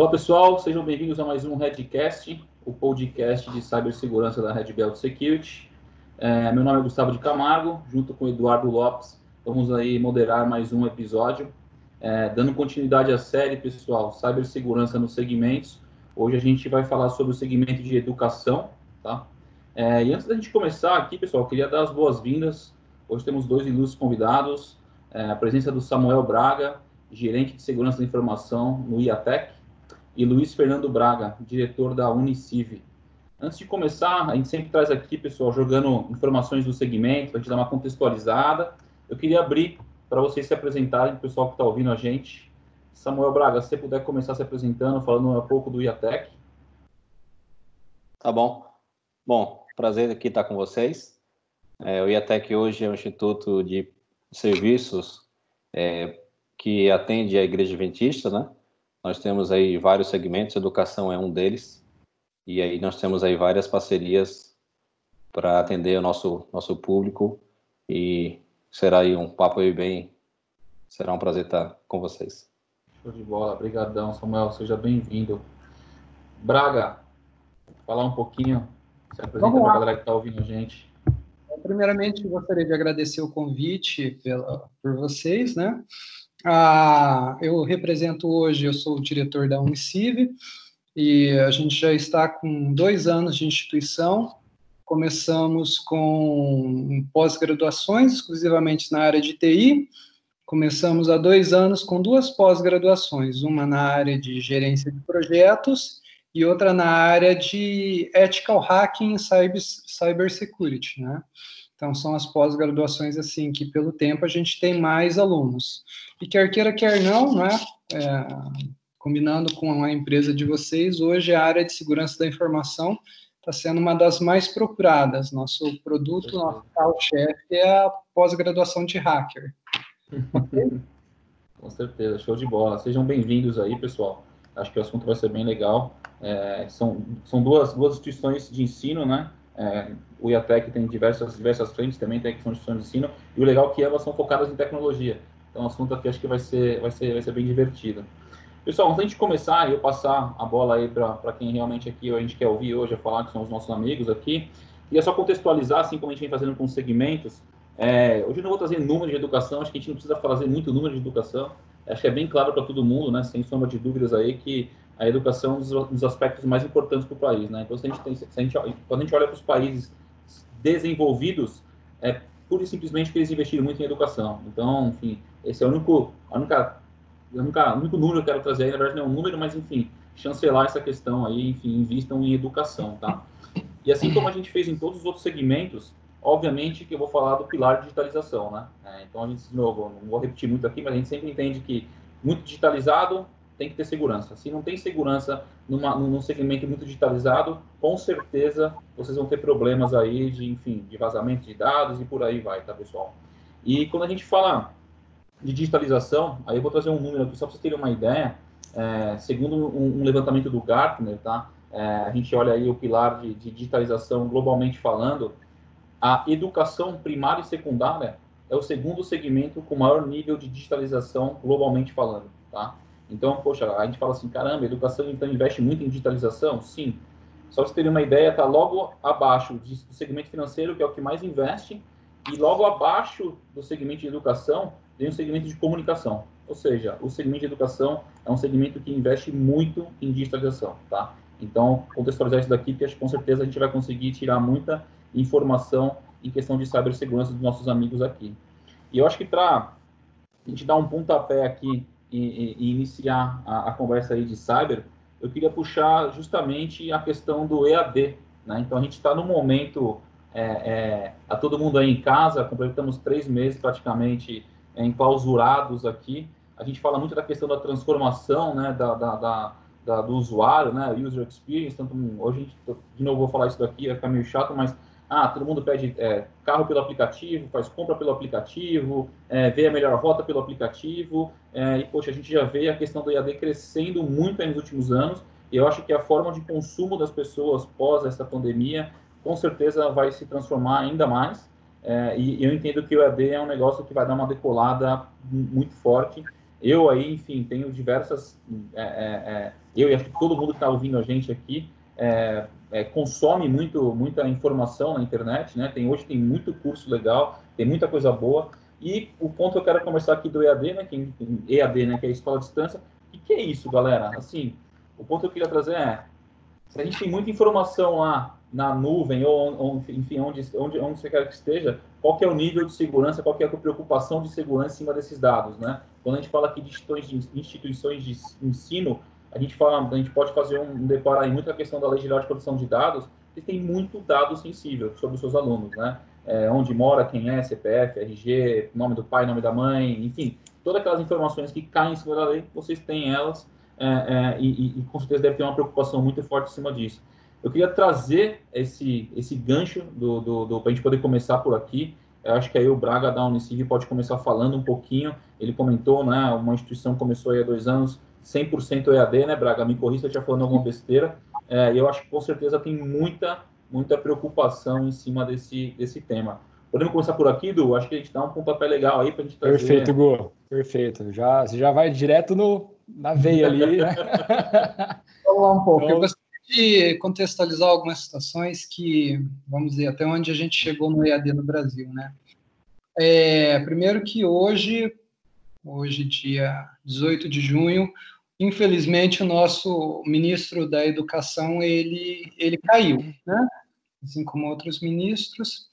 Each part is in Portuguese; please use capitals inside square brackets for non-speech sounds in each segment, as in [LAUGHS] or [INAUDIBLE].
Olá pessoal, sejam bem-vindos a mais um Redcast, o podcast de cibersegurança da Red Belt Security. É, meu nome é Gustavo de Camargo, junto com Eduardo Lopes, vamos aí moderar mais um episódio, é, dando continuidade à série, pessoal, cibersegurança nos segmentos. Hoje a gente vai falar sobre o segmento de educação, tá? É, e antes da gente começar aqui, pessoal, queria dar as boas-vindas. Hoje temos dois ilustres convidados, é, a presença do Samuel Braga, gerente de segurança da informação no IATEC, e Luiz Fernando Braga, diretor da Uniciv. Antes de começar, a gente sempre traz aqui, pessoal, jogando informações do segmento, para gente dar uma contextualizada. Eu queria abrir para vocês se apresentarem, o pessoal que está ouvindo a gente. Samuel Braga, se você puder começar se apresentando, falando um pouco do IATEC. Tá bom. Bom, prazer aqui estar com vocês. É, o IATEC hoje é um instituto de serviços é, que atende a Igreja Adventista, né? Nós temos aí vários segmentos, educação é um deles, e aí nós temos aí várias parcerias para atender o nosso, nosso público, e será aí um papo aí bem, será um prazer estar com vocês. Show de bola, obrigadão Samuel, seja bem-vindo. Braga, falar um pouquinho, se apresenta para a galera que está ouvindo a gente. Primeiramente, gostaria de agradecer o convite pela, por vocês, né? Ah, eu represento hoje, eu sou o diretor da Uniciv, e a gente já está com dois anos de instituição. Começamos com pós-graduações, exclusivamente na área de TI. Começamos há dois anos com duas pós-graduações, uma na área de gerência de projetos e outra na área de ethical hacking e cyber, cybersecurity, né? Então, são as pós-graduações, assim, que pelo tempo a gente tem mais alunos. E quer queira, quer não, né? É, combinando com a empresa de vocês, hoje a área de segurança da informação está sendo uma das mais procuradas. Nosso produto, nosso carro-chefe é a pós-graduação de hacker. [LAUGHS] com certeza, show de bola. Sejam bem-vindos aí, pessoal. Acho que o assunto vai ser bem legal. É, são, são duas, duas instituições de ensino, né? É, o IATEC tem diversas, diversas frentes, também tem a questão de instituições de ensino, e o legal é que elas são focadas em tecnologia. Então, o assunto aqui acho que vai ser, vai ser, vai ser bem divertido. Pessoal, antes de começar, eu passar a bola aí para quem realmente aqui a gente quer ouvir hoje, a falar que são os nossos amigos aqui, queria só contextualizar, assim como a gente vem fazendo com os segmentos. É, hoje eu não vou trazer número de educação, acho que a gente não precisa fazer muito número de educação. Acho que é bem claro para todo mundo, né, sem sombra de dúvidas aí, que a educação é um dos aspectos mais importantes para o país. Né? Então, se a gente tem, se a gente, quando a gente olha para os países desenvolvidos, é pura e simplesmente porque eles investiram muito em educação. Então, enfim, esse é o único, a única, a única, o único número que eu quero trazer aí, na verdade não é um número, mas enfim, chancelar essa questão aí, enfim, invistam em educação, tá? E assim como a gente fez em todos os outros segmentos, obviamente que eu vou falar do pilar de digitalização, né? É, então, a gente, de novo, não vou repetir muito aqui, mas a gente sempre entende que muito digitalizado tem que ter segurança. Se não tem segurança numa, num segmento muito digitalizado, com certeza vocês vão ter problemas aí de, enfim, de vazamento de dados e por aí vai, tá, pessoal? E quando a gente fala de digitalização, aí eu vou trazer um número aqui só para vocês terem uma ideia. É, segundo um, um, levantamento do Gartner, tá? É, a gente olha aí o pilar de, de digitalização globalmente falando, a educação primária e secundária é o segundo segmento com maior nível de digitalização globalmente falando, tá? Então, poxa, a gente fala assim, caramba, educação então investe muito em digitalização? Sim. Só para você ter uma ideia, está logo abaixo do segmento financeiro, que é o que mais investe, e logo abaixo do segmento de educação, tem o segmento de comunicação. Ou seja, o segmento de educação é um segmento que investe muito em digitalização, tá? Então, contextualizar isso daqui, porque com certeza a gente vai conseguir tirar muita informação em questão de cibersegurança dos nossos amigos aqui. E eu acho que para a gente dar um pontapé aqui e, iniciar a, a, conversa aí de cyber, eu queria puxar justamente a questão do EAD. Né? Então, a gente está no momento, é, é, a todo mundo aí em casa, completamos três meses praticamente é, enclausurados aqui. A gente fala muito da questão da transformação né, da, da, da, da do usuário, né, user experience. Tanto, hoje, a gente, de novo, vou falar isso daqui, vai ficar meio chato, mas ah, todo mundo pede é, carro pelo aplicativo, faz compra pelo aplicativo, é, vê a melhor rota pelo aplicativo, é, e, poxa, a gente já vê a questão do IAD crescendo muito nos últimos anos, e eu acho que a forma de consumo das pessoas pós essa pandemia, com certeza vai se transformar ainda mais, é, e eu entendo que o IAD é um negócio que vai dar uma decolada muito forte. Eu aí, enfim, tenho diversas é, é, eu e acho que todo mundo que está ouvindo a gente aqui é, é, consome muito, muita informação na internet, né? Tem, hoje tem muito curso legal, tem muita coisa boa. E o ponto que eu quero conversar aqui do EAD, né? Que, EAD, né? Que é a escola à distância. O que, é isso, galera? Assim, o ponto que eu queria trazer é, se a gente tem muita informação lá na nuvem ou, ou enfim, onde, onde, onde você quer que esteja, qual que é o nível de segurança, qual que é a preocupação de segurança em cima desses dados, né? Quando a gente fala aqui de instituições de ensino, a gente fala, a gente pode fazer um, um deparo aí muito a questão da Lei Geral de Proteção de Dados, que tem muito dado sensível sobre os seus alunos, né? É, onde mora, quem é, CPF, RG, nome do pai, nome da mãe, enfim, todas aquelas informações que caem em cima da lei, vocês têm elas é, é, e, e, com certeza deve ter uma preocupação muito forte em cima disso. Eu queria trazer esse, esse gancho do, do, do para a gente poder começar por aqui. Eu acho que aí o Braga da Unicid pode começar falando um pouquinho. Ele comentou, né? Uma instituição começou aí há dois anos, 100% EAD, né, Braga? Me corrija se eu estiver falando alguma besteira. É, e eu acho que com certeza tem muita, muita preocupação em cima desse, desse tema. Podemos começar por aqui, Du? Acho que a gente dá um pontapé legal aí para a gente trazer... Perfeito, Gu. Perfeito. Já, você já vai direto no, na veia ali, né? [LAUGHS] Vamos lá um pouco. Então... De contextualizar algumas situações que, vamos dizer, até onde a gente chegou no EAD no Brasil, né? É, primeiro que hoje, hoje dia 18 de junho, infelizmente o nosso ministro da Educação, ele, ele caiu, né? Assim como outros ministros.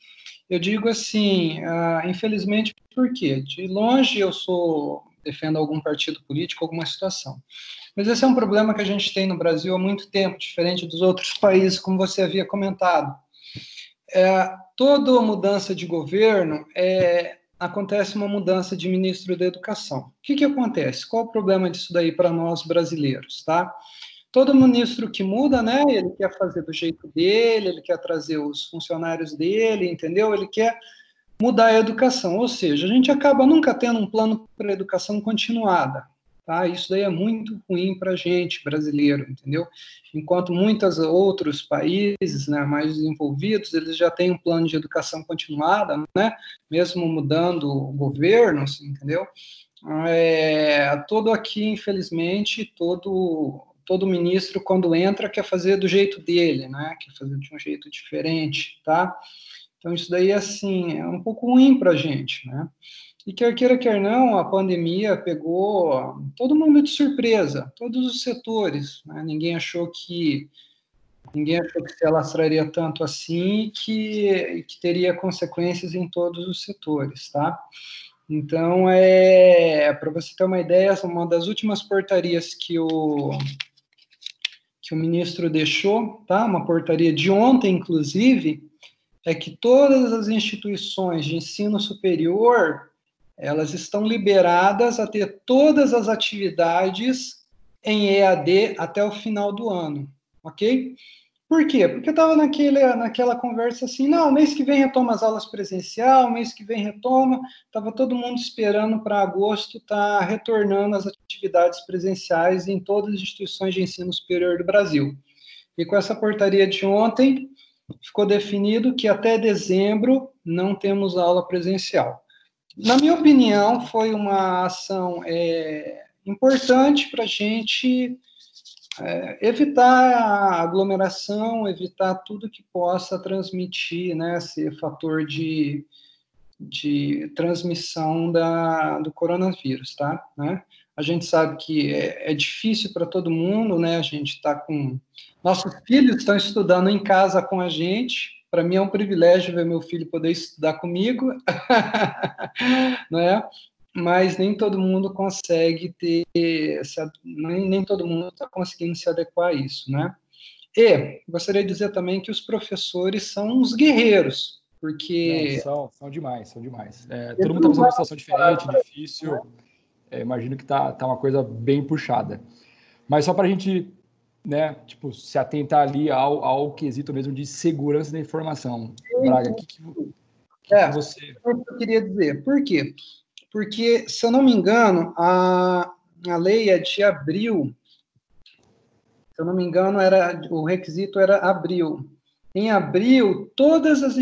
Eu digo assim, uh, infelizmente, por quê? De longe eu sou defendo algum partido político, alguma situação. Mas esse é um problema que a gente tem no Brasil há muito tempo, diferente dos outros países, como você havia comentado. É, toda mudança de governo é, acontece uma mudança de ministro da Educação. O que, que acontece? Qual o problema disso daí para nós brasileiros, tá? Todo ministro que muda, né, ele quer fazer do jeito dele, ele quer trazer os funcionários dele, entendeu? Ele quer mudar a educação, ou seja, a gente acaba nunca tendo um plano para a educação continuada. Tá? Isso daí é muito ruim para a gente, brasileiro, entendeu? Enquanto muitos outros países né, mais desenvolvidos, eles já têm um plano de educação continuada, né? mesmo mudando o governo, assim, entendeu? É, todo aqui, infelizmente, todo todo ministro, quando entra, quer fazer do jeito dele, né? quer fazer de um jeito diferente, tá? Então, isso daí, assim, é um pouco ruim para a gente, né? E quer queira, quer não, a pandemia pegou todo mundo de surpresa, todos os setores. Né? Ninguém achou que ninguém achou que se alastraria tanto assim e que, que teria consequências em todos os setores, tá? Então, é, para você ter uma ideia, uma das últimas portarias que o, que o ministro deixou, tá? Uma portaria de ontem, inclusive, é que todas as instituições de ensino superior elas estão liberadas a ter todas as atividades em EAD até o final do ano, ok? Por quê? Porque estava naquele, naquela conversa assim, não, mês que vem retoma as aulas presencial, mês que vem retoma, estava todo mundo esperando para agosto estar tá retornando as atividades presenciais em todas as instituições de ensino superior do Brasil. E com essa portaria de ontem, ficou definido que até dezembro não temos aula presencial. Na minha opinião, foi uma ação é, importante para a gente é, evitar a aglomeração, evitar tudo que possa transmitir, né, ser fator de, de transmissão da, do coronavírus, tá? Né? A gente sabe que é, é difícil para todo mundo, né? A gente está com nossos filhos estão estudando em casa com a gente. Para mim é um privilégio ver meu filho poder estudar comigo, [LAUGHS] né? Mas nem todo mundo consegue ter, nem, nem todo mundo está conseguindo se adequar a isso, né? E gostaria de dizer também que os professores são uns guerreiros, porque. Não, são, são demais, são demais. É, todo mundo está passando uma situação diferente, difícil. É, imagino que tá, tá uma coisa bem puxada. Mas só para a gente né, tipo, se atentar ali ao, ao quesito mesmo de segurança da informação. Braga, o que, que, que, é, você... É eu queria dizer. Por quê? Porque, se eu não me engano, a, a lei é de abril, se eu não me engano, era, o requisito era abril. Em abril, todas as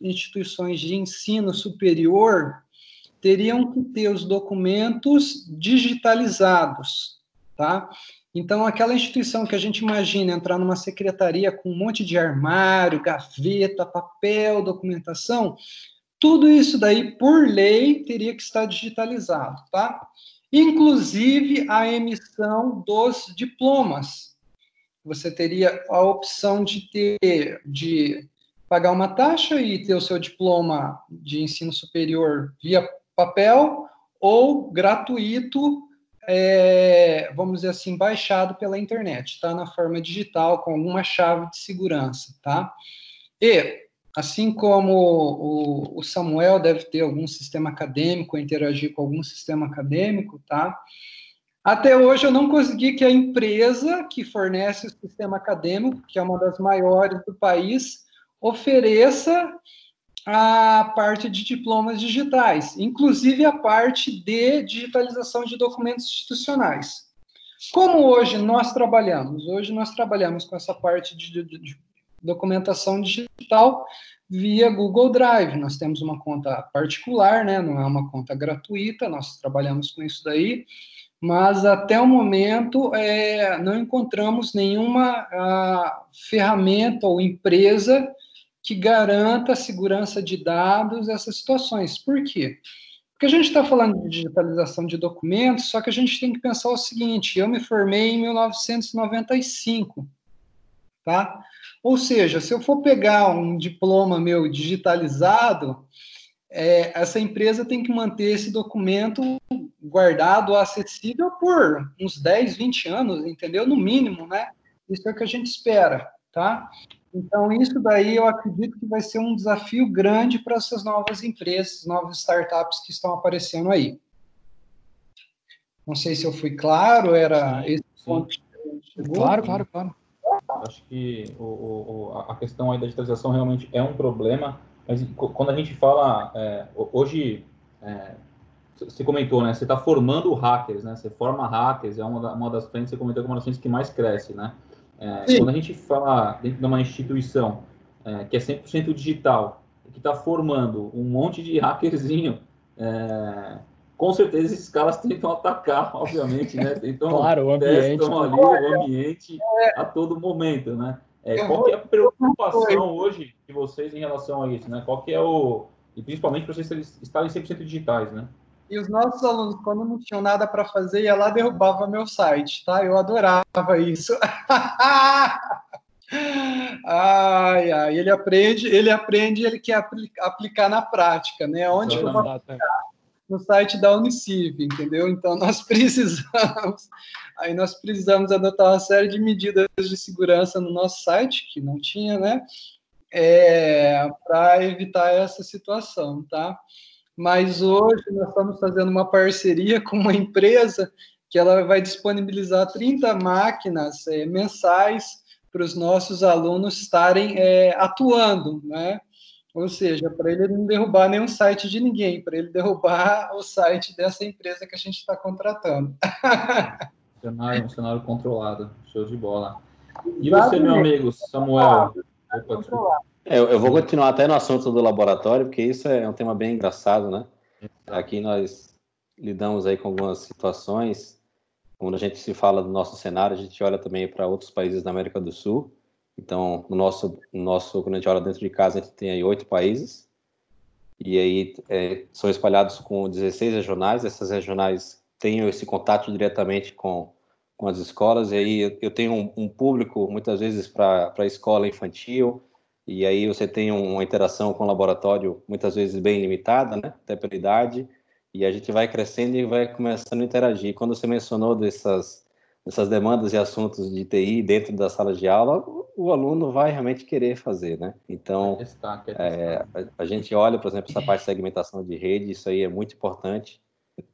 instituições de ensino superior teriam que ter os documentos digitalizados, tá? Então, aquela instituição que a gente imagina entrar numa secretaria com um monte de armário, gaveta, papel, documentação, tudo isso daí, por lei, teria que estar digitalizado, tá? Inclusive a emissão dos diplomas. Você teria a opção de ter, de pagar uma taxa e ter o seu diploma de ensino superior via papel ou gratuito, é, vamos dizer assim, baixado pela internet, tá? Na forma digital, com alguma chave de segurança, tá? E, assim como o, o Samuel deve ter algum sistema acadêmico, interagir com algum sistema acadêmico, tá? Até hoje eu não consegui que a empresa que fornece o sistema acadêmico, que é uma das maiores do país, ofereça a parte de diplomas digitais, inclusive a parte de digitalização de documentos institucionais. Como hoje nós trabalhamos? Hoje nós trabalhamos com essa parte de, de, de documentação digital via Google Drive. Nós temos uma conta particular, né? não é uma conta gratuita, nós trabalhamos com isso daí, mas até o momento é, não encontramos nenhuma a, ferramenta ou empresa que garanta a segurança de dados essas situações. Por quê? Porque a gente está falando de digitalização de documentos, só que a gente tem que pensar o seguinte: eu me formei em 1995, tá? Ou seja, se eu for pegar um diploma meu digitalizado, é, essa empresa tem que manter esse documento guardado, acessível por uns 10, 20 anos, entendeu? No mínimo, né? Isso é o que a gente espera, tá? Então, isso daí eu acredito que vai ser um desafio grande para essas novas empresas, novas startups que estão aparecendo aí. Não sei se eu fui claro, era sim, esse sim. ponto que chegou. Claro, claro, claro. Acho que o, o, a questão aí da digitalização realmente é um problema, mas quando a gente fala, é, hoje, é, você comentou, né, você está formando hackers, né, você forma hackers, é uma, uma das frentes, você comentou que é uma das frentes que mais cresce, né, é, quando a gente fala dentro de uma instituição é, que é 100% digital, que está formando um monte de hackerzinho, é, com certeza esses caras tentam atacar, [LAUGHS] obviamente, né? Tentam, claro, o ambiente. Testam ali o ambiente a todo momento, né? É, qual que é a preocupação hoje de vocês em relação a isso, né? Qual que é o... E principalmente para vocês estarem 100% digitais, né? E os nossos alunos, quando não tinham nada para fazer, ia lá derrubava meu site, tá? Eu adorava isso. [LAUGHS] ai, ai, ele aprende, ele aprende, ele quer aplicar na prática, né? Onde eu vou aplicar? No site da Uniciv, entendeu? Então [LAUGHS] nós precisamos, aí nós precisamos adotar uma série de medidas de segurança no nosso site que não tinha, né? É, para evitar essa situação, tá? Mas hoje nós estamos fazendo uma parceria [LAUGHS] com uma empresa que ela vai disponibilizar 30 máquinas é, mensais para os nossos alunos estarem é, atuando, né? Ou seja, para ele não derrubar nenhum site de ninguém, para ele derrubar o site dessa empresa que a gente está contratando. [LAUGHS] Cenário, um cenário controlado, show de bola. E você, meu amigo, Samuel? Opa, eu, eu vou continuar até no assunto do laboratório, porque isso é um tema bem engraçado, né? Aqui nós lidamos aí com algumas situações. Quando a gente se fala do nosso cenário, a gente olha também para outros países da América do Sul. Então, no nosso, no nosso, quando a gente olha dentro de casa, a gente tem aí oito países. E aí é, são espalhados com 16 regionais. Essas regionais têm esse contato diretamente com, com as escolas. E aí eu tenho um, um público, muitas vezes, para a escola infantil, e aí você tem uma interação com o laboratório muitas vezes bem limitada, né, até pela idade, e a gente vai crescendo e vai começando a interagir. Quando você mencionou dessas, dessas demandas e assuntos de TI dentro da sala de aula, o aluno vai realmente querer fazer, né? Então, é, a, a, gente olha, por exemplo, essa parte de segmentação de rede, isso aí é muito importante,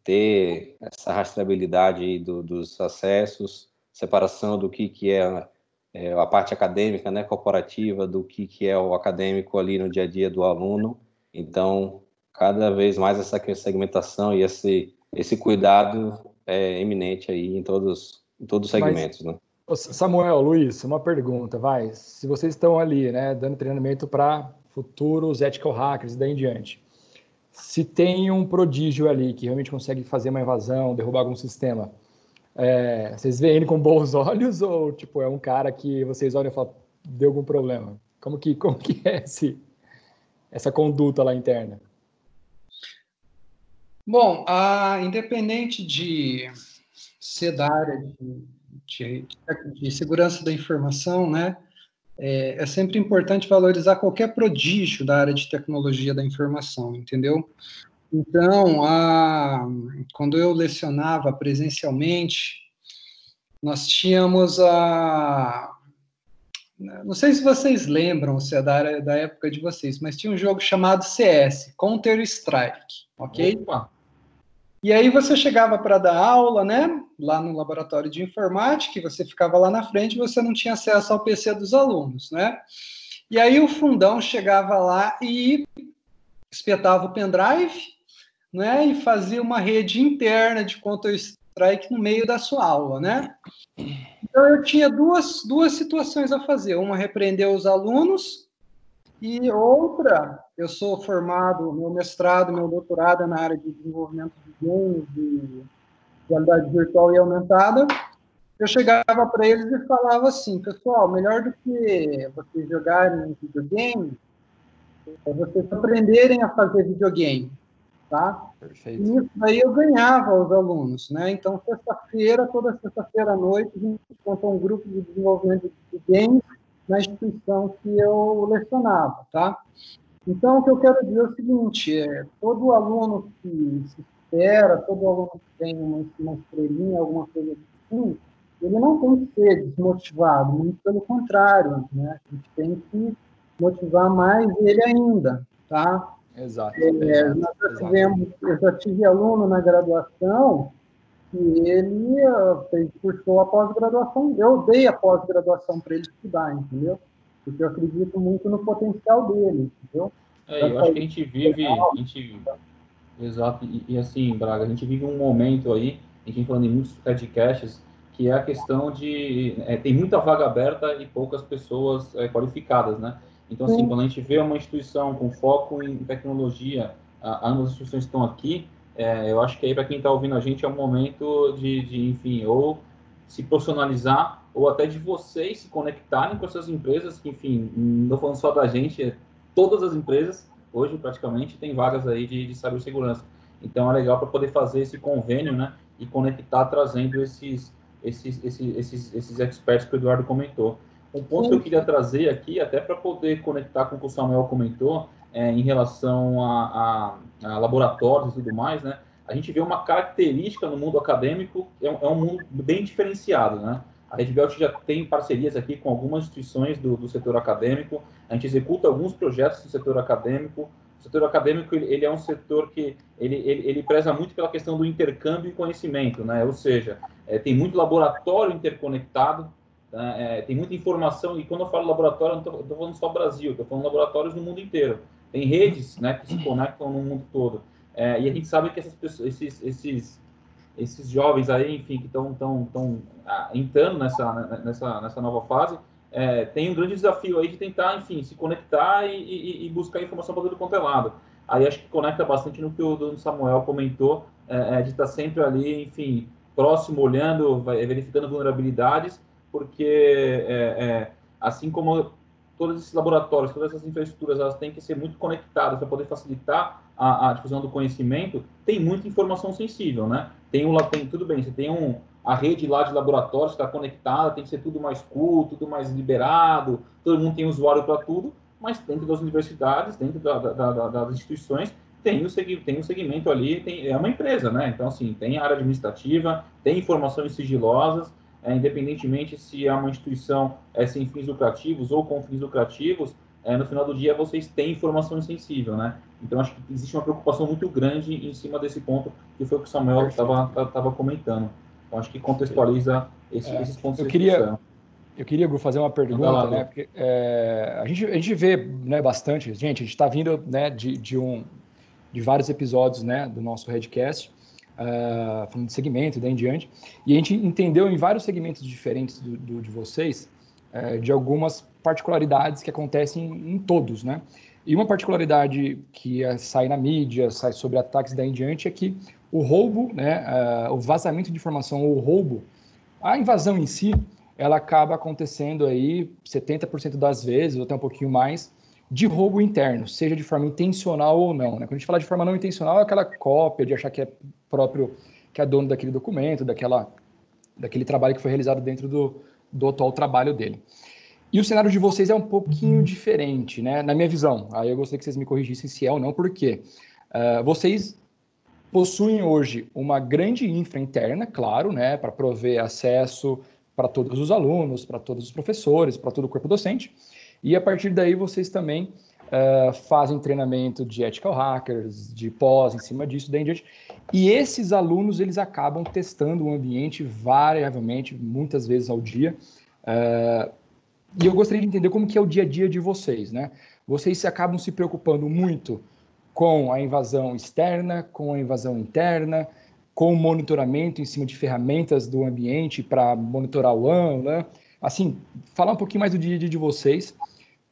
ter essa rastreabilidade do, dos acessos, separação do que, que é é, a parte acadêmica, né, corporativa, do que, que é o acadêmico ali no dia a dia do aluno. Então, cada vez mais essa segmentação e esse, esse cuidado é eminente aí em todos, em todos os segmentos, Mas, né? Samuel, Luiz, uma pergunta, vai. Se vocês estão ali, né, dando treinamento para futuros ethical hackers e daí em diante, se tem um prodígio ali que realmente consegue fazer uma invasão, derrubar algum sistema, É, vocês veem ele com bons [LAUGHS] olhos ou tipo é um cara que vocês olham e falam deu algum problema? Como que como que é esse, essa conduta lá interna? Bom, a, independente de ser da área de, de, de segurança da informação, né, é, é, sempre importante valorizar qualquer prodígio da área de tecnologia da informação, entendeu? Então, a, quando eu lecionava presencialmente, nós tínhamos a. Não sei se vocês lembram, se é da, da época de vocês, mas tinha um jogo chamado CS, Counter-Strike, ok? Opa. E aí você chegava para dar aula, né? Lá no laboratório de informática, e você ficava lá na frente, você não tinha acesso ao PC dos alunos, né? E aí o fundão chegava lá e espetava o pendrive, né? E fazia uma rede interna de Counter-Strike no meio da sua aula, né? Então eu tinha duas, duas situações a fazer. Uma repreender os alunos e outra, eu sou formado, meu mestrado, meu doutorado é na área de desenvolvimento de games, de realidade virtual e aumentada. Eu chegava para eles e falava assim, pessoal, melhor do que vocês jogarem videogame, é vocês aprenderem a fazer videogame, tá? Perfeito. E isso aí eu ganhava os alunos, né? Então, sexta-feira, toda sexta-feira à noite, a gente monta um grupo de desenvolvimento de games na instituição que eu lecionava, tá? Então, o que eu quero dizer é o seguinte, é, todo aluno que se espera, todo aluno que tem uma, uma estrelinha, alguma coisa assim, ele não tem que ser desmotivado, muito pelo contrário, né? A gente tem que motivar mais ele ainda, tá? Exato. É, exato nós já tivemos, eu já tive aluno na graduação e ele uh, fez, cursou a pós-graduação. Eu dei a pós-graduação para ele estudar, entendeu? Porque eu acredito muito no potencial dele, entendeu? É, eu acho que a gente vive, a gente, exato, e, e, assim, Braga, a gente vive um momento aí, a gente falando em muitos podcasts, que é a questão de, é, tem muita vaga aberta e poucas pessoas é, qualificadas, né? Então, assim, Sim. quando a gente vê uma instituição com foco em tecnologia, ambas as instituições estão aqui, é, eu acho que aí para quem está ouvindo a gente é um momento de, de, enfim, ou se profissionalizar ou até de vocês se conectarem com essas empresas, que, enfim, não estou falando só da gente, é todas as empresas hoje praticamente tem vagas aí de, de cibersegurança. Então é legal para poder fazer esse convênio, né, e conectar trazendo esses esses esses esses, esses experts que o Eduardo comentou. Um ponto que eu queria trazer aqui, até para poder conectar com o que o Samuel comentou, é, em relação a, a, a, laboratórios e tudo mais, né? A gente vê uma característica no mundo acadêmico, é, é um mundo bem diferenciado, né? A Red Belt já tem parcerias aqui com algumas instituições do, do setor acadêmico, a gente executa alguns projetos do setor acadêmico. O setor acadêmico ele, ele é um setor que ele, ele, ele, preza muito pela questão do intercâmbio e conhecimento, né? Ou seja, é, tem muito laboratório interconectado? É, tem muita informação, e quando eu falo laboratório, eu não estou falando só Brasil, estou falando laboratórios no mundo inteiro tem redes né, que se conectam no mundo todo. É, e a gente sabe que essas pessoas, esses, esses, esses jovens aí, enfim, que estão tão, tão, ah, entrando nessa, nessa, nessa nova fase, é, tem um grande desafio aí de tentar, enfim, se conectar e, e, e buscar informação para todo quanto é lado. Aí acho que conecta bastante no que o Dona Samuel comentou, é, é, de estar sempre ali, enfim, próximo, olhando, verificando vulnerabilidades, porque é, é, assim como todos esses laboratórios, todas essas infraestruturas, elas têm que ser muito conectadas para poder facilitar a, a, difusão do conhecimento. Tem muita informação sensível, né? Tem um, tem tudo bem, você tem um a rede lá de laboratórios está conectada, tem que ser tudo mais cool, tudo mais liberado, todo mundo tem usuário para tudo, mas dentro das universidades, dentro da, da, da, das instituições, tem o, tem o segmento ali, tem, é uma empresa, né? Então, assim, tem área administrativa, tem informações sigilosas, é, independentemente se é uma instituição é, sem fins lucrativos ou com fins lucrativos, é, no final do dia vocês têm informação sensível, né? Então acho que existe uma preocupação muito grande em cima desse ponto, que foi o que o Samuel estava comentando. Então acho que contextualiza esse, é, esses pontos. Eu queria, eu queria fazer uma pergunta, lá, né? Porque, é, a, gente, a gente vê né, bastante, gente, a gente está vindo né, de, de, um, de vários episódios né, do nosso Redcast, uh, falando de segmento e daí em diante. E a gente entendeu em vários segmentos diferentes do, do de vocês uh, de algumas particularidades que acontecem em, todos, né? E uma particularidade que é, sai na mídia, sai sobre ataques daí em diante, é que o roubo, né, uh, o vazamento de informação ou o roubo, a invasão em si, ela acaba acontecendo aí 70% das vezes, ou até um pouquinho mais, de roubo interno, seja de forma intencional ou não. Né? Quando a gente fala de forma não intencional, é aquela cópia de achar que é próprio, que é dono daquele documento, daquela, daquele trabalho que foi realizado dentro do, do atual trabalho dele. E o cenário de vocês é um pouquinho diferente, né? Na minha visão. Aí eu gostaria que vocês me corrigissem se é ou não, porque uh, vocês possuem hoje uma grande infra interna, claro, né, para prover acesso para todos os alunos, para todos os professores, para todo o corpo docente. E a partir daí vocês também uh, fazem treinamento de ethical hackers, de pós em cima disso, daí em diante. E esses alunos eles acabam testando o ambiente variavelmente, muitas vezes ao dia. Uh, e eu gostaria de entender como que é o dia a dia de vocês, né? Vocês acabam se preocupando muito com a invasão externa, com a invasão interna, com o monitoramento em cima de ferramentas do ambiente para monitorar o ano, né? Assim, falar um pouquinho mais do dia a dia de vocês,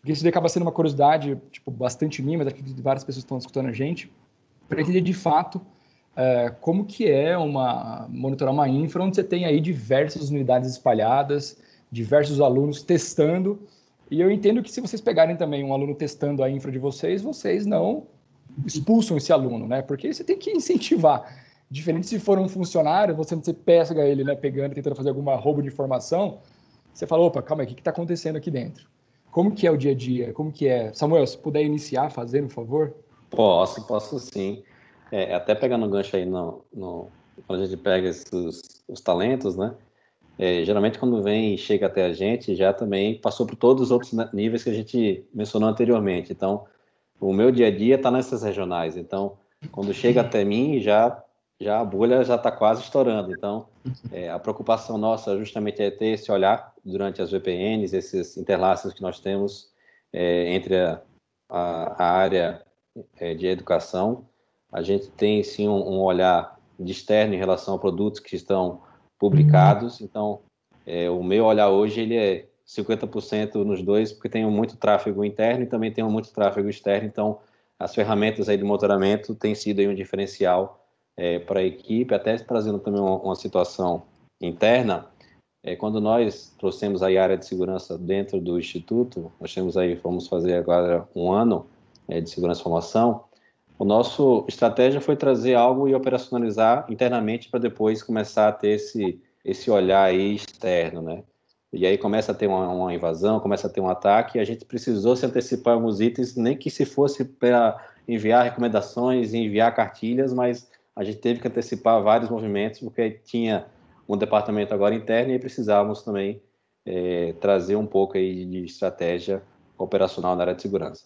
porque isso acaba sendo uma curiosidade, tipo, bastante minha, mas que várias pessoas estão escutando a gente, para entender de fato é, como que é uma monitorar uma infra onde você tem aí diversas unidades espalhadas, diversos alunos testando. E eu entendo que se vocês pegarem também um aluno testando a infra de vocês, vocês não expulsam esse aluno, né? Porque você tem que incentivar. Diferente se for um funcionário, você você pega ele, né, pegando, tentando fazer alguma roubo de informação, você fala, opa, calma aí, o que está acontecendo aqui dentro? Como que é o dia a dia? Como que é? Samuel, se puder iniciar fazendo, por favor. Posso, posso sim. É, até pegando um gancho aí no, no, quando a gente pega esses, os talentos, né? é, geralmente quando vem e chega até a gente, já também passou por todos os outros níveis que a gente mencionou anteriormente. Então, o meu dia a dia está nessas regionais. Então, quando chega até mim, já já a bolha já está quase estourando. Então, é, a preocupação nossa justamente é ter esse olhar durante as VPNs, esses interlaços que nós temos é, entre a, a, a área é, de educação. A gente tem sim um, um olhar de externo em relação a produtos que estão publicados. Então, é, o meu olhar hoje ele é 50% nos dois, porque tenho muito tráfego interno e também tenho muito tráfego externo. Então, as ferramentas aí de monitoramento têm sido aí um diferencial é, para a equipe, até trazendo também uma, uma situação interna. É, quando nós trouxemos a área de segurança dentro do Instituto, nós temos aí, vamos fazer agora um ano é, de segurança e formação, o nosso estratégia foi trazer algo e operacionalizar internamente para depois começar a ter esse, esse olhar aí externo, né? E aí começa a ter uma, uma, invasão, começa a ter um ataque, e a gente precisou se antecipar alguns itens, nem que se fosse para enviar recomendações, enviar cartilhas, mas a gente teve que antecipar vários movimentos, porque tinha um departamento agora interno e precisávamos também é, trazer um pouco aí de estratégia operacional na área de segurança.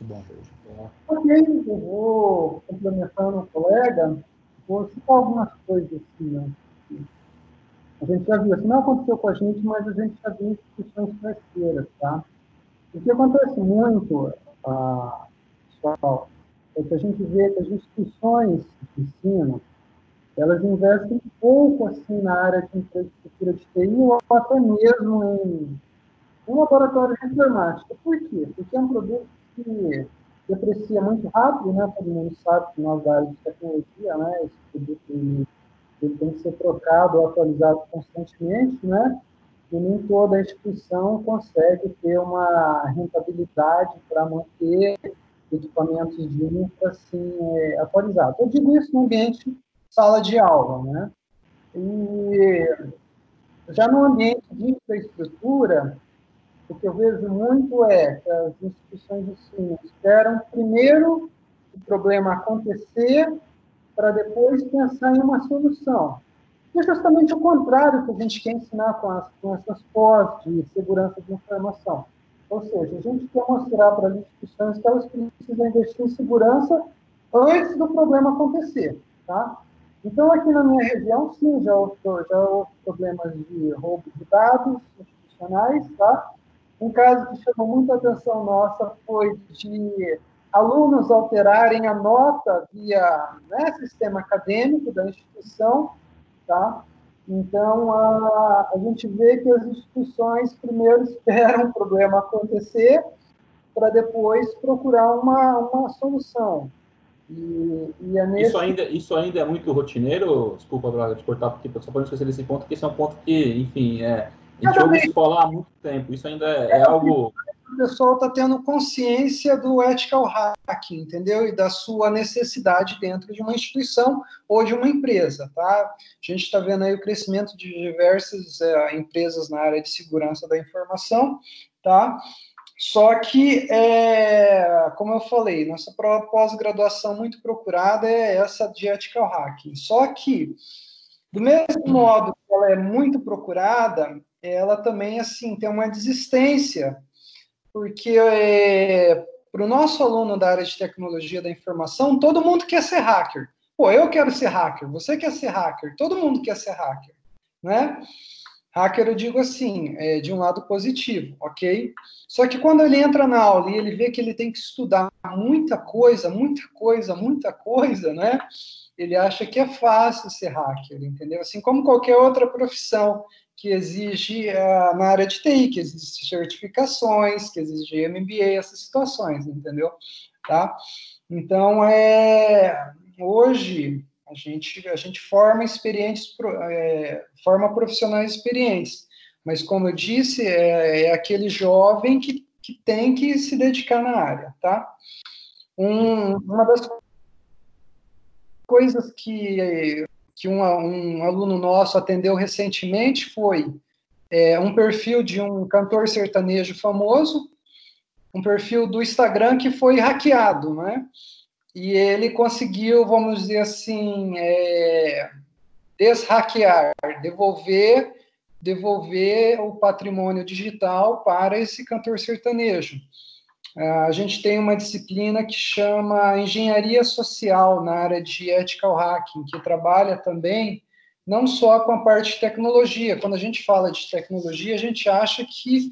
Muito bom. Ok, eu vou complementando o colega, vou citar algumas coisas assim, né? A gente já viu, assim, não aconteceu com a gente, mas a gente já viu instituições parceiras, tá? O que acontece muito, ah, pessoal, é que a gente vê que as instituições de ensino, elas investem pouco assim na área de infraestrutura de TI ou até mesmo em um laboratório de informática. Por quê? Porque é um produto que deprecia muito rápido, né? Todo mundo sabe que nós da área de tecnologia, né? Esse produto ele tem que ser trocado ou atualizado constantemente, né? E nem toda instituição consegue ter uma rentabilidade para manter equipamentos de infra assim, é, atualizados. Eu digo isso no ambiente sala de aula, né? E já no ambiente de infraestrutura, o que eu vejo muito é que as instituições de ensino esperam primeiro o problema acontecer para depois pensar em uma solução. E é justamente o contrário que a gente quer ensinar com, as, com pós de segurança de informação. Ou seja, a gente quer mostrar para as instituições que elas precisam investir em segurança antes do problema acontecer. Tá? Então, aqui na minha região, sim, já houve, já houve problemas de roubo de dados institucionais, tá? Um caso que chamou muita atenção nossa foi de alunos alterarem a nota via né, sistema acadêmico da instituição, tá? Então, a, a gente vê que as instituições primeiro esperam o problema acontecer para depois procurar uma, uma solução. E, e é nesse... isso, ainda, isso ainda é muito rotineiro? Desculpa, Braga, te cortar, porque só para não esquecer desse ponto, porque esse é um ponto que, enfim, é, a gente ouve isso falar há muito tempo. Isso ainda é, é algo o pessoal está tendo consciência do ethical hacking, entendeu? E da sua necessidade dentro de uma instituição ou de uma empresa, tá? A gente está vendo aí o crescimento de diversas é, empresas na área de segurança da informação, tá? Só que, é, como eu falei, nossa pós-graduação muito procurada é essa de ethical hacking. Só que, do mesmo modo que ela é muito procurada, ela também, assim, tem uma desistência porque é, para o nosso aluno da área de tecnologia da informação, todo mundo quer ser hacker. Pô, eu quero ser hacker, você quer ser hacker, todo mundo quer ser hacker, né? Hacker, eu digo assim, é, de um lado positivo, ok? Só que quando ele entra na aula e ele vê que ele tem que estudar muita coisa, muita coisa, muita coisa, né? Ele acha que é fácil ser hacker, entendeu? Assim como qualquer outra profissão que exige uh, na área de TI, que exige certificações, que exige MBA, essas situações, entendeu? Tá? Então, é, hoje, a gente, a gente forma experientes, é, forma profissionais experientes, mas, como eu disse, é, é aquele jovem que, que tem que se dedicar na área, tá? Um, uma das coisas que que um, um aluno nosso atendeu recentemente foi é, um perfil de um cantor sertanejo famoso, um perfil do Instagram que foi hackeado, né? E ele conseguiu, vamos dizer assim, é, deshackear, devolver, devolver o patrimônio digital para esse cantor sertanejo. A gente tem uma disciplina que chama Engenharia Social na área de Ethical Hacking, que trabalha também não só com a parte de tecnologia. Quando a gente fala de tecnologia, a gente acha que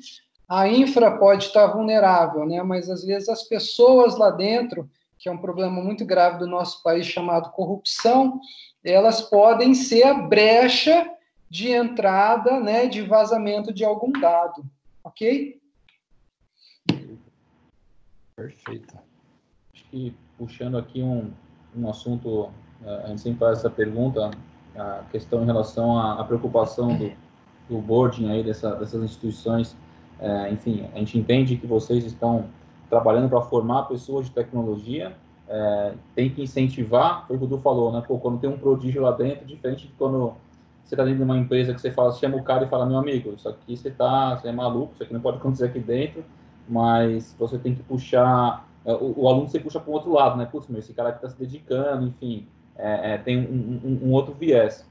a infra pode estar vulnerável, né? mas às vezes as pessoas lá dentro, que é um problema muito grave do nosso país chamado corrupção, elas podem ser a brecha de entrada, né, de vazamento de algum dado, ok? Perfeito. Acho que puxando aqui um, um assunto, eh, a gente sempre faz essa pergunta, a questão em relação à, à preocupação do, do boarding aí dessa, dessas instituições. É, enfim, a gente entende que vocês estão trabalhando para formar pessoas de tecnologia, é, tem que incentivar, foi o que o Dudu falou, né? Pô, quando tem um prodígio lá dentro, diferente de quando você está dentro de uma empresa que você fala, chama o cara e fala, meu amigo, isso aqui você tá, você é maluco, isso aqui não pode acontecer aqui dentro, mas você tem que puxar, é, o, o aluno você puxa para o outro lado, né? Putz, meu, esse cara que está se dedicando, enfim, é, é, tem um, um, um, outro viés.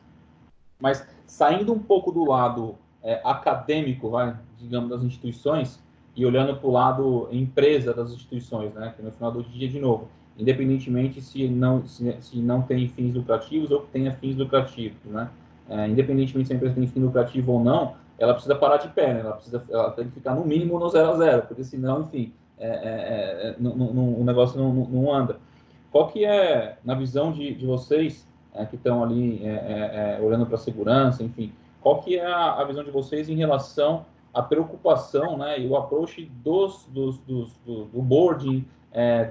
Mas saindo um pouco do lado é, acadêmico, vai, digamos, das instituições, e olhando para o lado empresa das instituições, né? Que no final do dia, de novo, independentemente se não, se, se não tem fins lucrativos ou que tenha fins lucrativos, né? É, independentemente se a empresa tem fim lucrativo ou não, ela precisa parar de pé, né? ela, precisa, ela tem que ficar no mínimo no zero a zero, porque senão, enfim, é, é, é, não, não, o negócio não, não, anda. Qual que é, na visão de, de vocês, é, que estão ali é, é, olhando para a segurança, enfim, qual que é a, a, visão de vocês em relação à preocupação né, e o approach dos, dos, dos do, do boarding,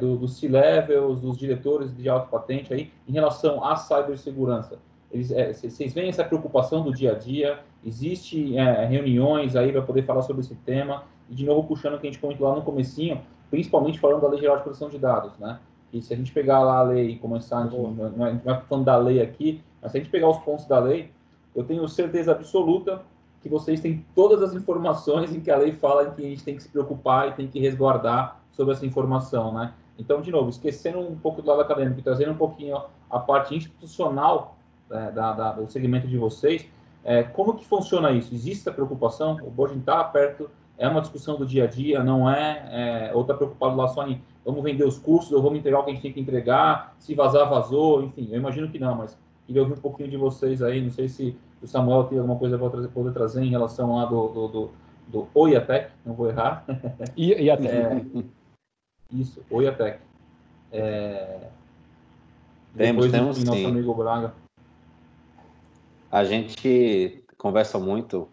do, dos C-levels, dos diretores de alta patente aí, em relação à cibersegurança? Eles, é, vocês veem essa preocupação do dia a dia? Existe é, reuniões aí para poder falar sobre esse tema? E de novo puxando o que a gente comentou lá no comecinho, principalmente falando da Lei Geral de Proteção de Dados, né? E se a gente pegar lá a lei e começar, a gente, não, é, não é falando da lei aqui, mas se a gente pegar os pontos da lei, eu tenho certeza absoluta que vocês têm todas as informações em que a lei fala que a gente tem que se preocupar e tem que resguardar sobre essa informação, né? Então, de novo, esquecendo um pouco do lado acadêmico trazendo um pouquinho a parte institucional é, da, da, do segmento de vocês, é, como que funciona isso? Existe essa preocupação? O boarding está perto? É uma discussão do dia a dia? Não é? é ou está preocupado lá só em vamos vender os cursos ou vamos entregar o que a gente tem que entregar? Se vazar, vazou? Enfim, eu imagino que não, mas queria ouvir um pouquinho de vocês aí. Não sei se o Samuel tem alguma coisa para poder trazer em relação lá do, do, do, do Oiatec, não vou errar. Iatec. É, isso, Oiatec. É, temos, temos sim. Nosso amigo Braga. A gente conversa muito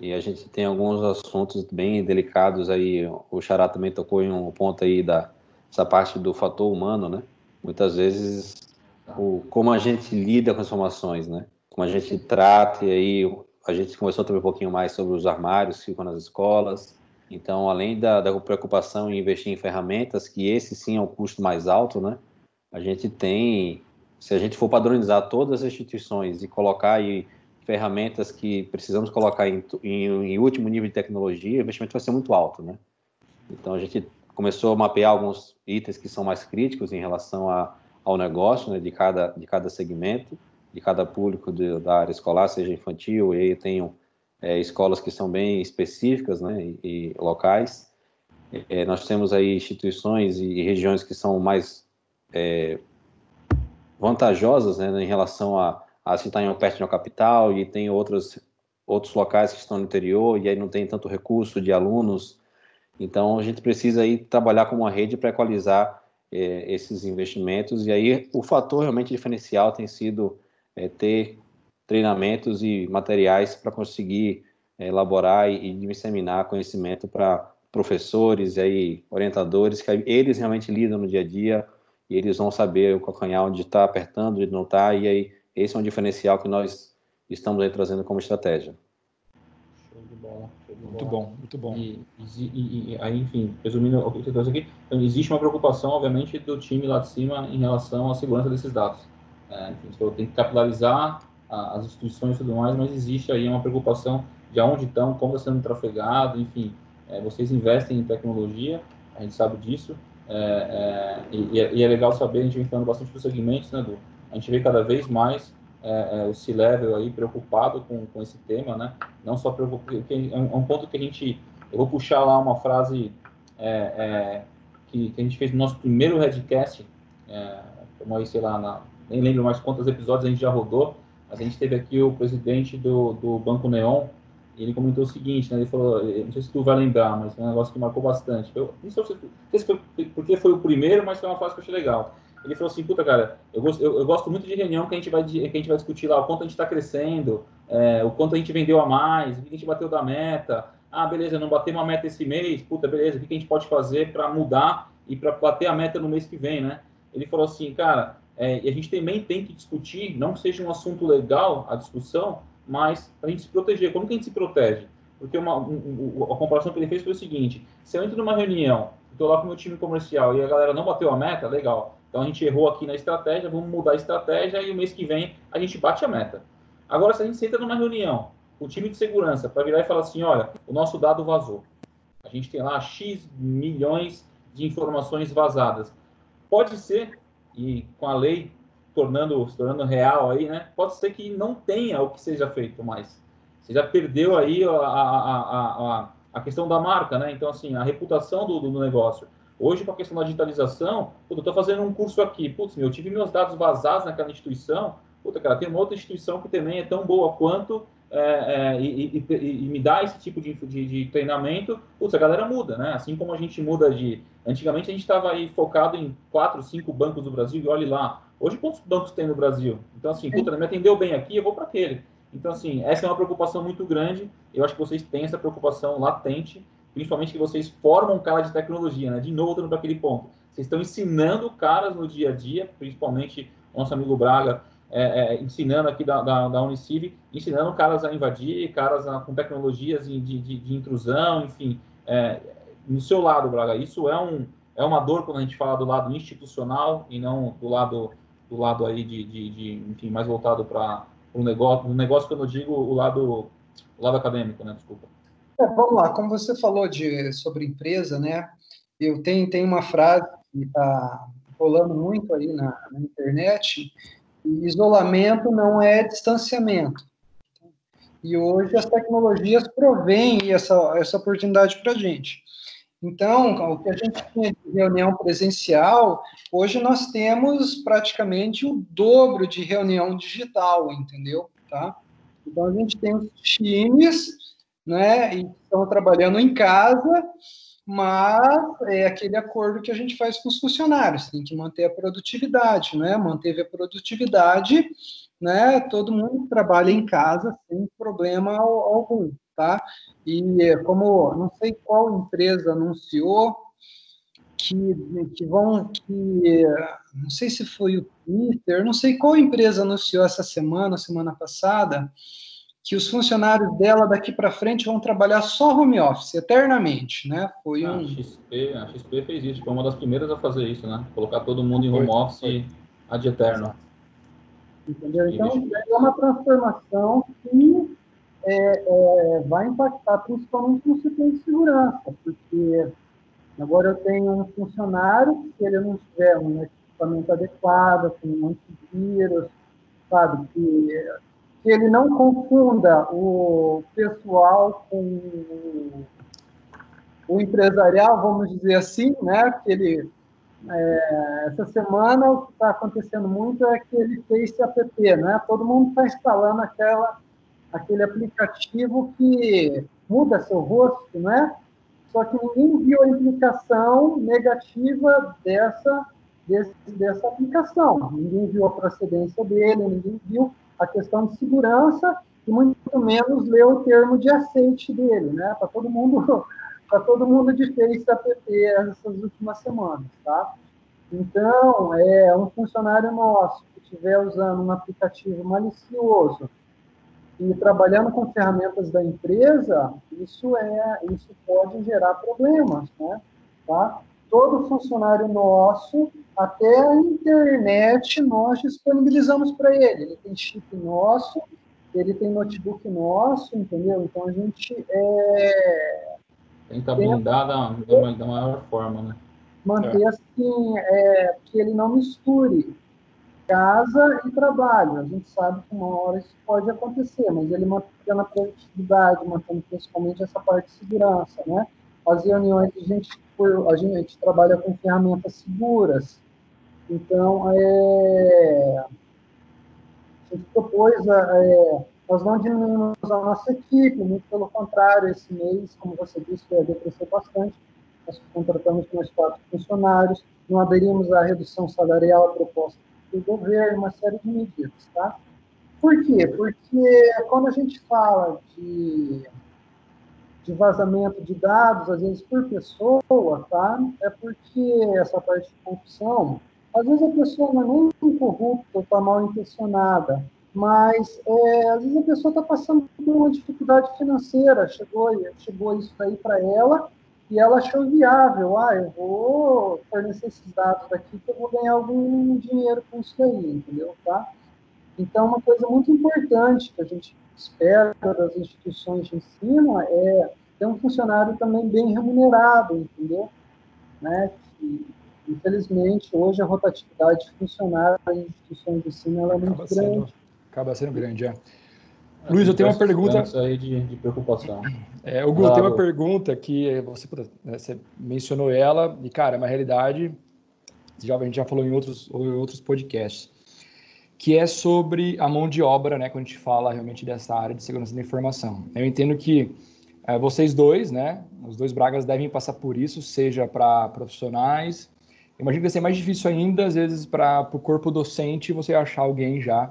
e a gente tem alguns assuntos bem delicados aí. O Xará também tocou em um ponto aí da essa parte do fator humano, né? muitas vezes o, como a gente lida com as informações, né? Como a gente trata, e aí a gente conversou também um pouquinho mais sobre os armários que ficam nas escolas. Então, além da, da preocupação em investir em ferramentas, que esse sim é um custo mais alto, né? A gente tem, se a gente for padronizar todas as instituições e colocar aí ferramentas que precisamos colocar em, em, em último nível de tecnologia, o investimento vai ser muito alto, né? Então, a gente começou a mapear alguns itens que são mais críticos em relação a, ao negócio né, de, cada, de cada segmento, de cada público de, da área escolar, seja infantil, e aí é, escolas que são bem específicas né, e, e locais. É, nós temos aí instituições e, regiões que são mais é, vantajosas né, em relação a, a se estar perto de uma capital e tem outros, outros locais que estão no interior e aí não tem tanto recurso de alunos então, a gente precisa aí trabalhar como uma rede para equalizar é, esses investimentos. E aí, o fator realmente diferencial tem sido é, ter treinamentos e materiais para conseguir é, elaborar e, e, disseminar conhecimento para professores e aí, orientadores, que eles realmente lidam no dia a dia e eles vão saber o calcanhar onde está apertando, onde não está. E aí, esse é um diferencial que nós estamos aí trazendo como estratégia. Muito bom, muito bom. E, e, e, aí, enfim, resumindo o que você trouxe aqui, então, existe uma preocupação, obviamente, do time lá de cima em relação à segurança desses dados. É, enfim, você tem que capilarizar a, as instituições e tudo mais, mas existe aí uma preocupação de onde estão, como está sendo trafegado, enfim, é, vocês investem em tecnologia, a gente sabe disso, é, é e, e, é legal saber, a gente vem falando bastante dos segmentos, né, Edu? A gente vê cada vez mais é, é, o C-Level aí preocupado com, com esse tema, né? Não só preocupado, é é um ponto que a gente, eu vou puxar lá uma frase é, é que, que, a gente fez no nosso primeiro Redcast, é, como aí, sei lá, na, nem lembro mais quantos episódios a gente já rodou, mas a gente teve aqui o presidente do, do Banco Neon, ele comentou o seguinte, né? Ele falou, não sei se tu vai lembrar, mas foi um negócio que marcou bastante. Eu, não sei se foi porque foi o primeiro, mas foi uma frase que eu achei legal ele falou assim, puta, cara, eu gosto, eu, eu gosto muito de reunião que a gente vai, que a gente vai discutir lá o quanto a gente está crescendo, é, o quanto a gente vendeu a mais, o que a gente bateu da meta. Ah, beleza, não bateu uma meta esse mês, puta, beleza, o que a gente pode fazer para mudar e para bater a meta no mês que vem, né? Ele falou assim, cara, é, e a gente também tem que discutir, não que seja um assunto legal a discussão, mas a gente se proteger. Como que a gente se protege? Porque uma, um, a comparação que ele fez foi o seguinte: se eu entro numa reunião, estou lá com o meu time comercial e a galera não bateu a meta, legal. Então a gente errou aqui na estratégia, vamos mudar a estratégia e o mês que vem a gente bate a meta. Agora, se a gente senta numa reunião, o time de segurança, para virar e falar assim: olha, o nosso dado vazou. A gente tem lá X milhões de informações vazadas. Pode ser, e com a lei tornando, se tornando real aí, né? Pode ser que não tenha o que seja feito mais. Você já perdeu aí a, a, a, a, questão da marca, né? Então, assim, a reputação do, do negócio. Hoje, com a questão da digitalização, eu estou fazendo um curso aqui, putz, meu, eu tive meus dados vazados naquela instituição, puta, cara, tem uma outra instituição que também é tão boa quanto é, é, e, e, e, me dá esse tipo de, de, de, treinamento, putz, a galera muda, né? Assim como a gente muda de... Antigamente a gente estava aí focado em quatro, cinco bancos do Brasil e olhe lá. Hoje, quantos bancos tem no Brasil? Então, assim, puta, me atendeu bem aqui, eu vou para aquele. Então, assim, essa é uma preocupação muito grande. Eu acho que vocês têm essa preocupação latente principalmente que vocês formam cara de tecnologia, né? De novo, para aquele ponto. Vocês estão ensinando caras no dia a dia, principalmente o nosso amigo Braga, é, é, ensinando aqui da, da, da Uniciv, ensinando caras a invadir, caras a, com tecnologias de, de, de intrusão, enfim. É, no seu lado, Braga, isso é, um, é uma dor quando a gente fala do lado institucional e não do lado, do lado aí de, de, de enfim, mais voltado para o negócio, o negócio quando eu digo o lado, o lado acadêmico, né? Desculpa. É, vamos lá, como você falou de, sobre empresa, né? Eu tenho, tenho uma frase que está rolando muito aí na, na internet: isolamento não é distanciamento. E hoje as tecnologias provêm essa, essa oportunidade para a gente. Então, o que a gente tinha de reunião presencial, hoje nós temos praticamente o dobro de reunião digital, entendeu? Tá? Então, a gente tem os times né? E estão trabalhando em casa, mas é aquele acordo que a gente faz com os funcionários, tem que manter a produtividade, né? Manteve a produtividade, né? Todo mundo trabalha em casa sem problema algum, tá? E como não sei qual empresa anunciou que, que vão que não sei se foi o Twitter, não sei qual empresa anunciou essa semana, semana passada, que os funcionários dela daqui para frente vão trabalhar só home office eternamente, né? Foi um... a XP, a XP fez isso, foi uma das primeiras a fazer isso, né? Colocar todo mundo em home foi, office foi. ad eterno. Entendeu? Então é uma transformação que é, é, vai impactar principalmente no setor de segurança, porque agora eu tenho um funcionário, se ele não tiver um equipamento adequado, com um antivírus, sabe, que, que ele não confunda o pessoal com o empresarial, vamos dizer assim, né, que ele é, essa semana o que está acontecendo muito é aquele Face app, né? Todo mundo está instalando aquela aquele aplicativo que muda seu rosto, né? Só que ninguém viu a implicação negativa dessa, desse, dessa aplicação. Ninguém viu a procedência dele, ninguém viu a questão de segurança e muito menos leu o termo de aceite dele, né? Para todo mundo, para [LAUGHS] todo mundo de Face app essas últimas semanas, tá? Então, é um funcionário nosso que estiver usando um aplicativo malicioso e trabalhando com ferramentas da empresa, isso é, isso pode gerar problemas, né? Tá? Todo funcionário nosso, até a internet, nós disponibilizamos para ele. Ele tem chip nosso, ele tem notebook nosso, entendeu? Então a gente é, tenta blindar da, da maior forma, né? Manter é. assim, é, que ele não misture casa e trabalho. A gente sabe que uma hora isso pode acontecer, mas ele mantendo a produtividade, mantendo principalmente essa parte de segurança, né? As reuniões a gente, a gente trabalha com ferramentas seguras, então é, a gente propôs, é, nós não diminuímos a nossa equipe, muito pelo contrário, esse mês, como você disse, vai cresceu bastante, nós contratamos mais quatro funcionários, não aderimos à redução salarial proposta do governo, uma série de medidas, tá? Por quê? Porque quando a gente fala de, de vazamento de dados, às vezes por pessoa, tá? É porque essa parte de corrupção, às vezes a pessoa não é nem corrupta está mal intencionada, mas é, às vezes a pessoa está passando por uma dificuldade financeira, chegou, chegou isso aí para ela, e ela achou viável, ah, eu vou fornecer esses dados aqui que eu vou ganhar algum dinheiro com isso aí, entendeu? Tá? Então, uma coisa muito importante que a gente espera das instituições de ensino é ter um funcionário também bem remunerado, entendeu? Né? Que, infelizmente, hoje a rotatividade de funcionários das instituições de ensino é muito acaba grande. Sendo, acaba sendo grande, é. Luiz, eu tenho uma pergunta. aí de, de preocupação. É, o Gu, claro. tem uma pergunta que você, né, você mencionou ela, e, cara, é uma realidade, já, a gente já falou em outros, em outros podcasts, que é sobre a mão de obra, né, quando a gente fala realmente dessa área de segurança da informação. Eu entendo que é, vocês dois, né, os dois Bragas devem passar por isso, seja para profissionais, imagino que vai ser mais difícil ainda, às vezes, para o corpo docente, você achar alguém já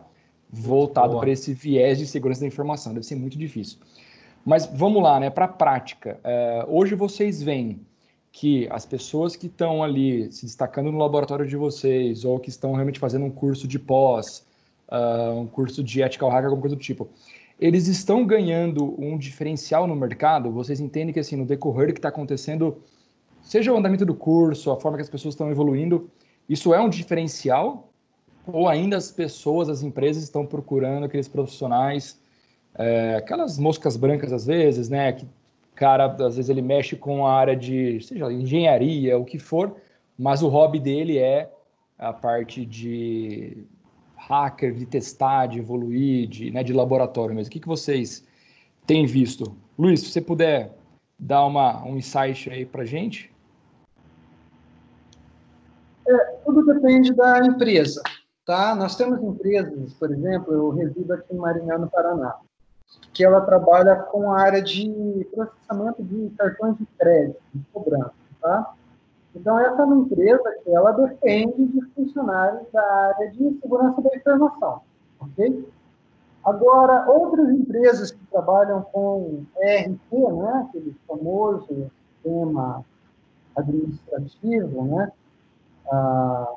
voltado para esse viés de segurança da informação. Deve ser muito difícil. Mas vamos lá, né? Para a prática. É, hoje vocês veem que as pessoas que estão ali se destacando no laboratório de vocês, ou que estão realmente fazendo um curso de pós, uh, um curso de ethical hacker, alguma coisa do tipo, eles estão ganhando um diferencial no mercado? Vocês entendem que, assim, no decorrer que está acontecendo, seja o andamento do curso, a forma que as pessoas estão evoluindo, isso é um diferencial ou ainda as pessoas, as empresas estão procurando aqueles profissionais, é, aquelas moscas brancas às vezes, né? Que cara, às vezes ele mexe com a área de, seja engenharia, o que for, mas o hobby dele é a parte de hacker, de testar, de evoluir, de, né, de laboratório mesmo. O que, que vocês têm visto? Luiz, se você puder dar uma, um insight aí para gente. É, tudo depende da empresa. Tá? Nós temos empresas, por exemplo, eu resido aqui em Maringá, no Paraná, que ela trabalha com a área de processamento de cartões de crédito, de cobrança. Tá? Então, essa é uma empresa que ela depende de funcionários da área de segurança da informação. Ok? Agora, outras empresas que trabalham com ERP, né, aquele famoso tema administrativo, né? Ah,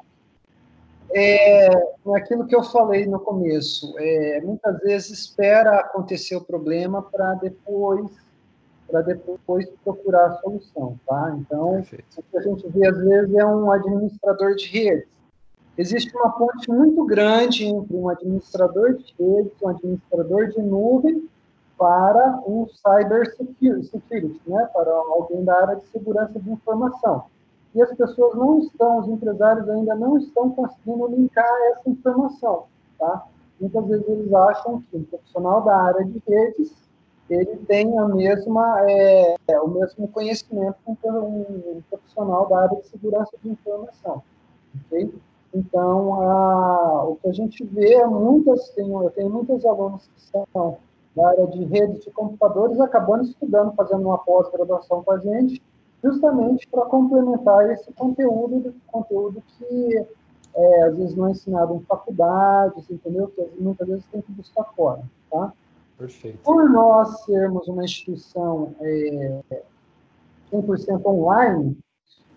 é, é aquilo que eu falei no começo. É, muitas vezes espera acontecer o problema para depois para depois procurar a solução, tá? Então, Perfeito. o que a gente vê às vezes é um administrador de redes. Existe uma ponte muito grande entre um administrador de redes, um administrador de nuvem, para um cyber security, né? Para alguém da área de segurança de informação e as pessoas não estão, os empresários ainda não estão conseguindo linkar essa informação, tá? Muitas vezes eles acham que um profissional da área de redes ele tem a mesma, é, é o mesmo conhecimento que um, profissional da área de segurança de informação, ok? Então, a, o que a gente vê é muitas, tem, eu tenho muitos alunos que são da área de redes de computadores acabando estudando, fazendo uma pós-graduação com a gente, justamente para complementar esse conteúdo, conteúdo que é, às vezes não é ensinado em faculdades, entendeu? Que muitas vezes tem que buscar fora, tá? Perfeito. Por nós sermos uma instituição é, 100% online,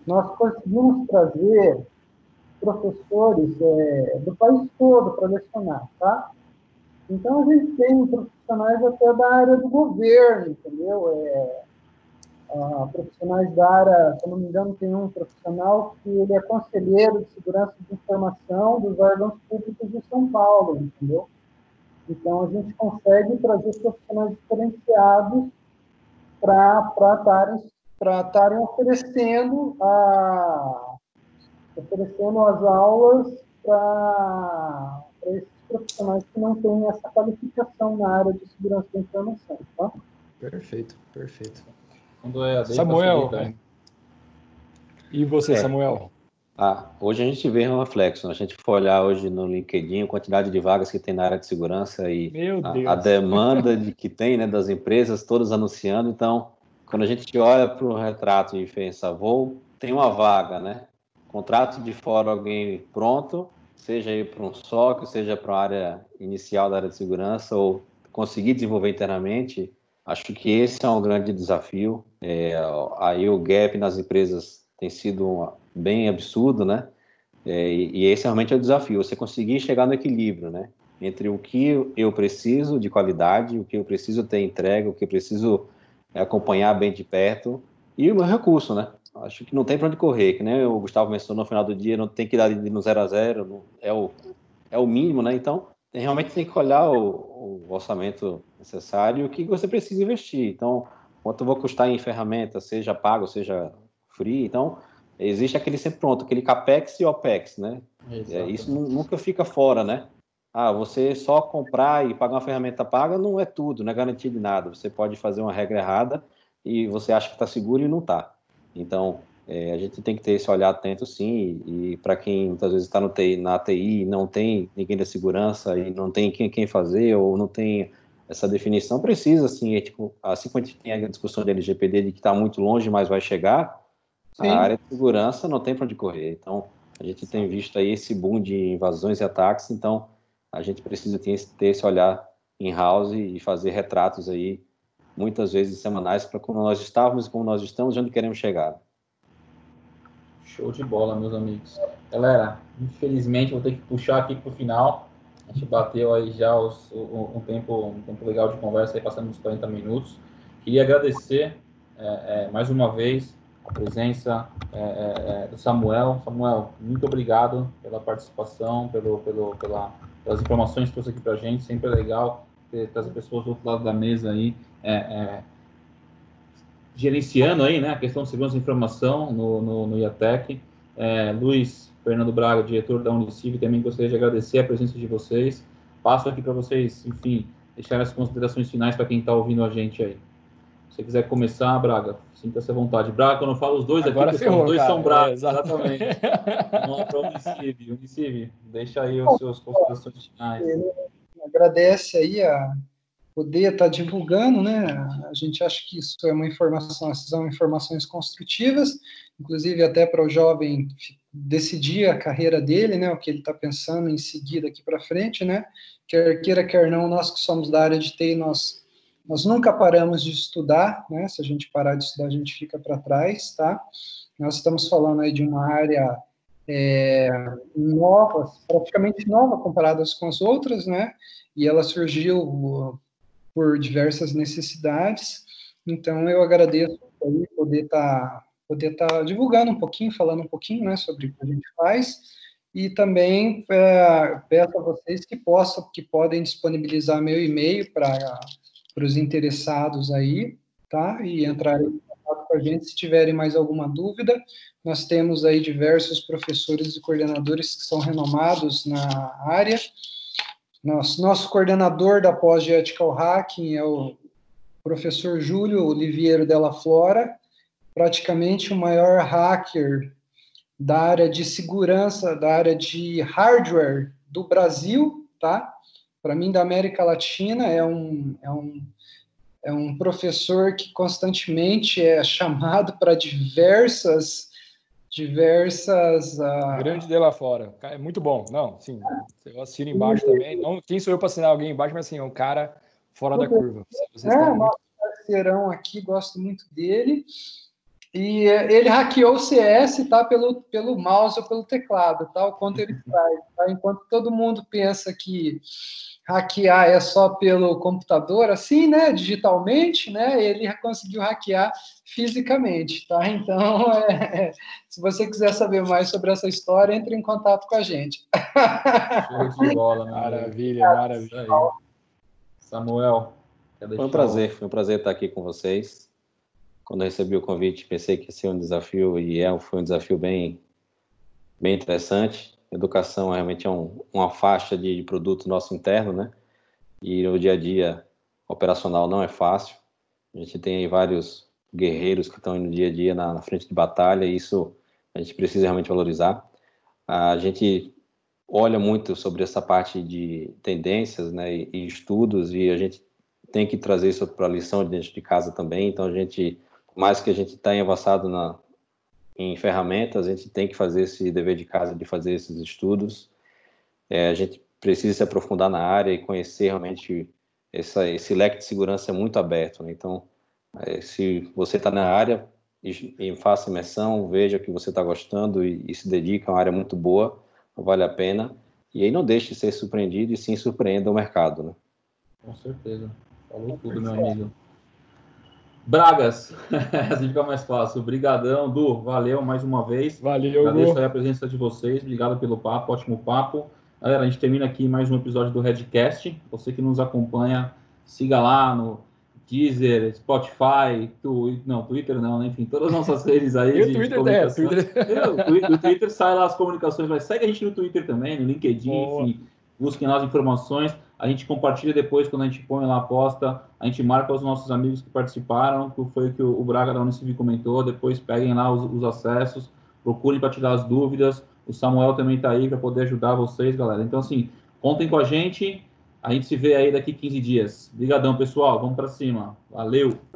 nós conseguimos trazer professores é, do país todo para lecionar, tá? Então, a gente tem profissionais até da área do governo, entendeu? É, uh, profissionais da área, se não me engano, tem um profissional que ele é conselheiro de segurança de informação dos órgãos públicos de São Paulo, entendeu? Então, a gente consegue trazer profissionais diferenciados para estarem oferecendo, a, oferecendo as aulas para esses profissionais que não têm essa qualificação na área de segurança da informação. Tá? Perfeito, perfeito. Quando é Samuel. E você, é. Samuel? Ah, hoje a gente vê um reflexo. Né? A gente for olhar hoje no LinkedIn a quantidade de vagas que tem na área de segurança e a, a, demanda de, que tem né, das empresas, todas anunciando. Então, quando a gente olha para o retrato e pensa, vou, tem uma vaga, né? Contrato de fora alguém pronto, seja aí para um SOC, seja para a área inicial da área de segurança ou conseguir desenvolver internamente, Acho que esse é um grande desafio. É, aí o gap nas empresas tem sido bem absurdo, né? É, e esse realmente é o desafio, você conseguir chegar no equilíbrio, né? Entre o que eu preciso de qualidade, o que eu preciso ter entrega, o que eu preciso acompanhar bem de perto e o meu recurso, né? Acho que não tem para onde correr, que nem o Gustavo mencionou no final do dia, não tem que dar no zero a zero, é o, é o mínimo, né? Então, realmente tem que olhar o, o orçamento necessário e o que você precisa investir. Então, quanto eu vou custar em ferramenta, seja pago, seja free. Então, existe aquele sempre pronto, aquele capex e opex, né? É, isso nunca fica fora, né? Ah, você só comprar e pagar uma ferramenta paga não é tudo, não é garantia de nada. Você pode fazer uma regra errada e você acha que está seguro e não está. Então, é, a gente tem que ter esse olhar atento, sim, e, e para quem muitas vezes está na TI não tem ninguém da segurança e não tem quem, quem fazer ou não tem essa definição, precisa, assim, é, tipo, assim como a gente tem a discussão de LGPD de que está muito longe, mas vai chegar, sim. a área de segurança não tem para onde correr. Então, a gente tem visto aí esse boom de invasões e ataques, então a gente precisa ter, ter esse olhar in-house e fazer retratos aí, muitas vezes semanais, para como nós estávamos e como nós estamos e onde queremos chegar. Show de bola, meus amigos. Galera, infelizmente vou ter que puxar aqui para o final. A gente bateu aí já os, um, um, tempo, um tempo legal de conversa, aí passando uns 40 minutos. Queria agradecer é, é, mais uma vez a presença é, é, é, do Samuel. Samuel, muito obrigado pela participação, pelo, pelo, pela, pelas informações que trouxe aqui para a gente. Sempre é legal ter, as pessoas do outro lado da mesa aí é, gerenciando aí, né, a questão de segurança de informação no, no, no IATEC. Luiz Fernando Braga, diretor da Uniciv, também gostaria de agradecer a presença de vocês. Passo aqui para vocês, enfim, deixar as considerações finais para quem está ouvindo a gente aí. Se você quiser começar, Braga, sinta-se à vontade. Braga, quando eu falo os dois Agora aqui, ferrou, os dois cara. são Braga, é, exatamente. [LAUGHS] Vamos para o Uniciv. Uniciv, deixa aí os seus considerações finais. Agradece aí a poder estar tá divulgando, né? A gente acha que isso é uma informação, essas são informações construtivas, inclusive até para o jovem decidir a carreira dele, né? O que ele está pensando em seguir daqui para frente, né? Quer queira, quer não, nós que somos da área de TI, nós, nós nunca paramos de estudar, né? Se a gente parar de estudar, a gente fica para trás, tá? Nós estamos falando aí de uma área é, nova, praticamente nova comparadas com as outras, né? E ela surgiu por diversas necessidades. Então, eu agradeço aí poder estar tá, poder tá divulgando um pouquinho, falando um pouquinho, né, sobre o que a gente faz. E também é, peço a vocês que possam, que podem disponibilizar meu e-mail para os interessados aí, tá? E entrarem em contato com a gente se tiverem mais alguma dúvida. Nós temos aí diversos professores e coordenadores que são renomados na área. Nosso, nosso coordenador da pós de Ethical Hacking é o professor Júlio Oliveira Della Flora, praticamente o maior hacker da área de segurança, da área de hardware do Brasil, tá? Para mim, da América Latina, é um, é um, é um professor que constantemente é chamado para diversas diversas uh... grande de lá fora. É muito bom. Não sim eu assino embaixo também. Não quem sou eu para assinar alguém embaixo mas assim é um cara fora da curva. Vocês é nosso parceirão aqui gosto muito dele e ele hackeou o CS, tá? Pelo, pelo mouse ou pelo teclado, tá? O quanto ele faz, tá? Enquanto todo mundo pensa que hackear é só pelo computador, assim, né? Digitalmente, né? Ele conseguiu hackear fisicamente, tá? Então, [LAUGHS] é, se você quiser saber mais sobre essa história, entre em contato com a gente. Show de bola, maravilha, maravilha. Samuel, foi um prazer, foi um prazer estar aqui com vocês quando eu recebi o convite, pensei que ia ser um desafio e é, foi um desafio bem, bem interessante. Educação realmente é um, uma faixa de produto nosso interno, né? E no dia a dia operacional não é fácil. A gente tem aí vários guerreiros que estão no dia a dia na, na frente de batalha e isso a gente precisa realmente valorizar. A gente olha muito sobre essa parte de tendências né, e, e estudos e a gente tem que trazer isso para a lição dentro de casa também. Então a gente mais que a gente está avançado na, em ferramentas, a gente tem que fazer esse dever de casa de fazer esses estudos. É, a gente precisa se aprofundar na área e conhecer realmente essa, esse leque de segurança é muito aberto. Né? Então, é, se você está na área e, e, faça imersão, veja que você está gostando e, e, se dedica, é uma área muito boa, vale a pena. E aí não deixe de ser surpreendido e sim surpreenda o mercado. Né? Com certeza. Falou tudo, meu amigo. Bragas, [LAUGHS] assim fica mais fácil. Obrigadão, Du, valeu mais uma vez. Valeu, Agradeço a presença de vocês, obrigado pelo papo, ótimo papo. Galera, a gente termina aqui mais um episódio do Redcast. Você que nos acompanha, siga lá no Deezer, Spotify, tu, não, Twitter não, né? enfim, todas as nossas redes aí. [LAUGHS] E o Twitter, é, Twitter. [LAUGHS] o Twitter sai lá as comunicações, mas segue a gente no Twitter também, no LinkedIn, Boa. enfim, busquem lá as informações a gente compartilha depois quando a gente põe lá a posta, a gente marca os nossos amigos que participaram, que foi o que o Braga da Unicv comentou, depois peguem lá os, os acessos, procurem para tirar as dúvidas, o Samuel também está aí para poder ajudar vocês, galera. Então, assim, contem com a gente, a gente se vê aí daqui 15 dias. Obrigadão, pessoal, vamos para cima. Valeu!